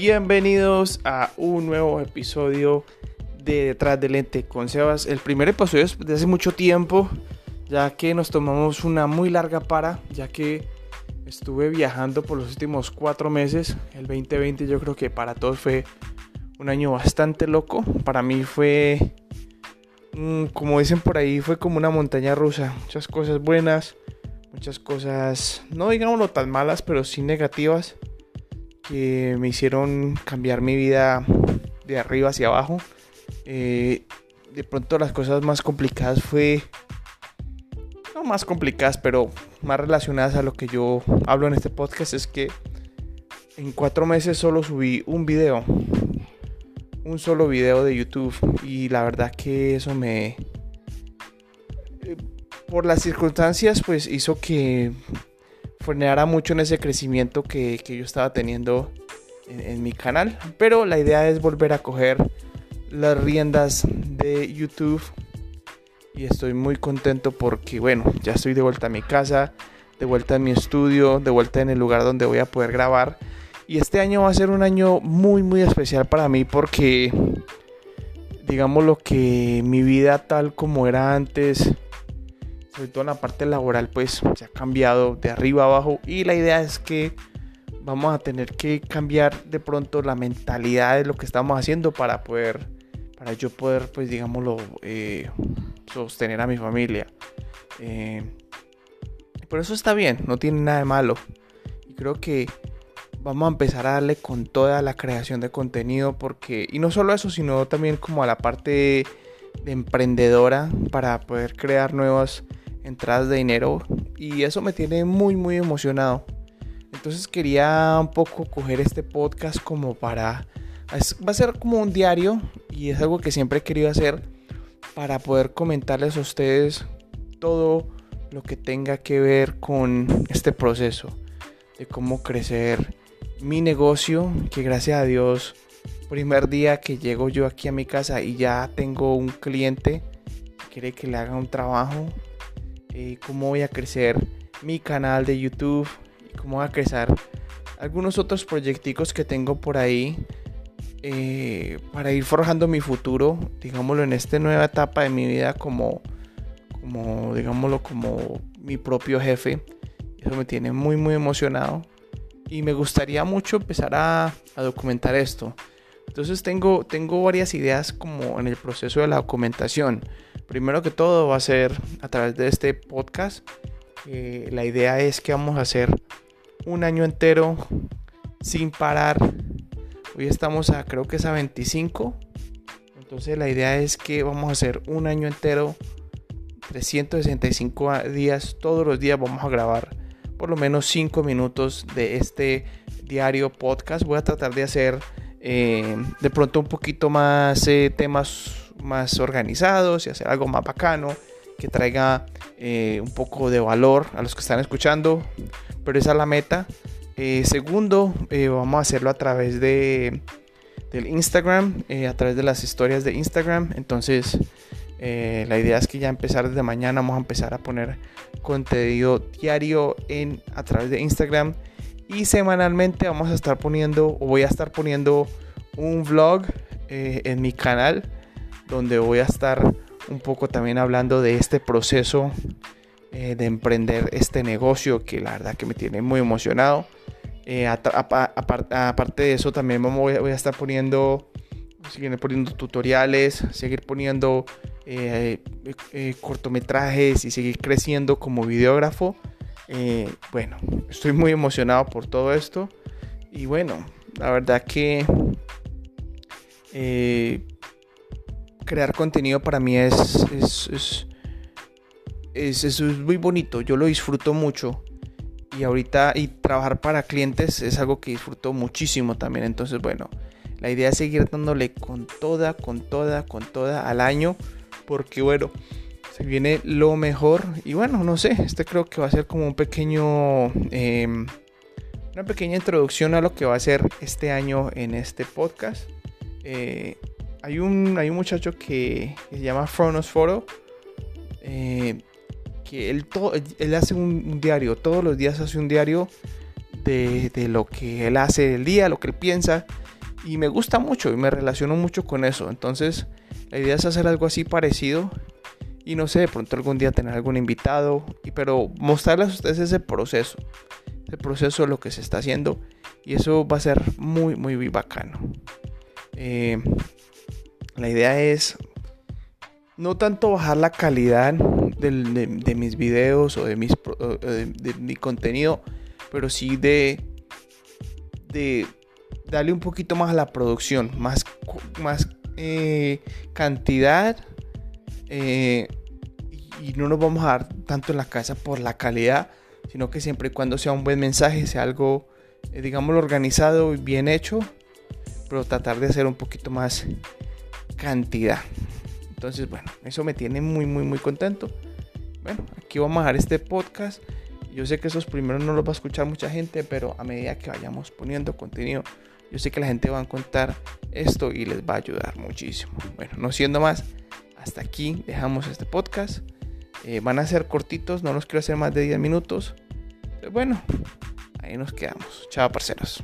Bienvenidos a un nuevo episodio de Detrás del Lente con Sebas. El primer episodio es de hace mucho tiempo, ya que nos tomamos una muy larga para, ya que estuve viajando por los últimos cuatro meses. El 2020 yo creo que para todos fue un año bastante loco. Para mí fue, mm, como dicen por ahí, fue como una montaña rusa. Muchas cosas buenas, muchas cosas, no digámoslo tan malas, pero sí negativas que me hicieron cambiar mi vida de arriba hacia abajo. Eh, de pronto las cosas más complicadas fue... No más complicadas, pero más relacionadas a lo que yo hablo en este podcast es que en cuatro meses solo subí un video. Un solo video de YouTube. Y la verdad que eso me... Eh, por las circunstancias pues hizo que frenara mucho en ese crecimiento que, yo estaba teniendo en, mi canal. Pero la idea es volver a coger las riendas de YouTube. Y estoy muy contento porque, bueno, ya estoy de vuelta a mi casa, de vuelta en mi estudio, de vuelta en el lugar donde voy a poder grabar. Y este año va a ser un año muy, muy especial para mí porque, digamos, lo que mi vida tal como era antes sobre todo en la parte laboral, pues se ha cambiado de arriba abajo y la idea es que vamos a tener que cambiar de pronto la mentalidad de lo que estamos haciendo para poder, para yo poder, pues digámoslo, eh, sostener a mi familia. Eh, por eso está bien, no tiene nada de malo. Y creo que vamos a empezar a darle con toda la creación de contenido porque, y no solo eso, sino también como a la parte de emprendedora para poder crear nuevas entradas de dinero y eso me tiene muy muy emocionado. Entonces quería un poco coger este podcast como para... va a ser como un diario y es algo que siempre he querido hacer para poder comentarles a ustedes todo lo que tenga que ver con este proceso de cómo crecer mi negocio, que gracias a Dios, primer día que llego yo aquí a mi casa y ya tengo un cliente que quiere que le haga un trabajo, eh, cómo voy a crecer mi canal de YouTube y cómo voy a crecer algunos otros proyecticos que tengo por ahí eh, para ir forjando mi futuro, digámoslo, en esta nueva etapa de mi vida como, como, digámoslo, como mi propio jefe. Eso me tiene muy, muy emocionado y me gustaría mucho empezar a, a documentar esto. Entonces tengo, tengo varias ideas como en el proceso de la documentación. Primero que todo va a ser a través de este podcast. Eh, la idea es que vamos a hacer un año entero sin parar. Hoy estamos a creo que es a 25. Entonces la idea es que vamos a hacer un año entero, 365 días, todos los días vamos a grabar por lo menos 5 minutos de este diario podcast. Voy a tratar de hacer eh, de pronto un poquito más eh, temas más organizados y hacer algo más bacano, que traiga eh, un poco de valor a los que están escuchando, pero esa es la meta. Eh, segundo, eh, vamos a hacerlo a través de del Instagram, a través de las historias de Instagram. Entonces, la idea es que ya empezar desde mañana vamos a empezar a poner contenido diario en a través de Instagram y semanalmente vamos a estar poniendo o voy a estar poniendo un vlog en mi canal donde voy a estar un poco también hablando de este proceso eh, de emprender este negocio que la verdad que me tiene muy emocionado. Eh, aparte de eso también voy, a estar poniendo, seguir poniendo tutoriales, seguir poniendo eh, cortometrajes y seguir creciendo como videógrafo. bueno, estoy muy emocionado por todo esto y bueno, la verdad que crear contenido para mí es es, es, es, muy bonito, yo lo disfruto mucho. Y ahorita, y trabajar para clientes es algo que disfruto muchísimo también. Entonces, bueno, la idea es seguir dándole con toda, con toda, con toda al año. Porque, bueno, se viene lo mejor. Y bueno, no sé, este creo que va a ser como un pequeño... Em, una pequeña introducción a lo que va a ser este año en este podcast. Eh, hay un, hay un muchacho que, se llama Fronos Foro. Eh, que él, él hace un, diario, todos los días hace un diario de, lo que él hace el día, lo que él piensa. Y me gusta mucho y me relaciono mucho con eso. Entonces, la idea es hacer algo así parecido. Y no sé, de pronto algún día tener algún invitado. Y, pero mostrarles a ustedes ese proceso. Ese proceso de lo que se está haciendo. Y eso va a ser muy, muy, muy bacano. Eh, la idea es no tanto bajar la calidad de, mis videos o de, mi contenido, pero sí de, darle un poquito más a la producción, más, eh, cantidad eh, y no nos vamos a dar tanto en la casa por la calidad, sino que siempre y cuando sea un buen mensaje, sea algo, eh, digamos, organizado y bien hecho, pero tratar de hacer un poquito más cantidad. Entonces, bueno, eso me tiene muy, muy, muy contento. Bueno, aquí vamos a dejar este podcast. Yo sé que esos primeros no los va a escuchar mucha gente, pero a medida que vayamos poniendo contenido, yo sé que la gente va a encontrar esto y les va a ayudar muchísimo. Bueno, no siendo más, hasta aquí dejamos este podcast. Eh, van a ser cortitos, no los quiero hacer más de 10 minutos. Pero bueno, ahí nos quedamos. Chao, parceros.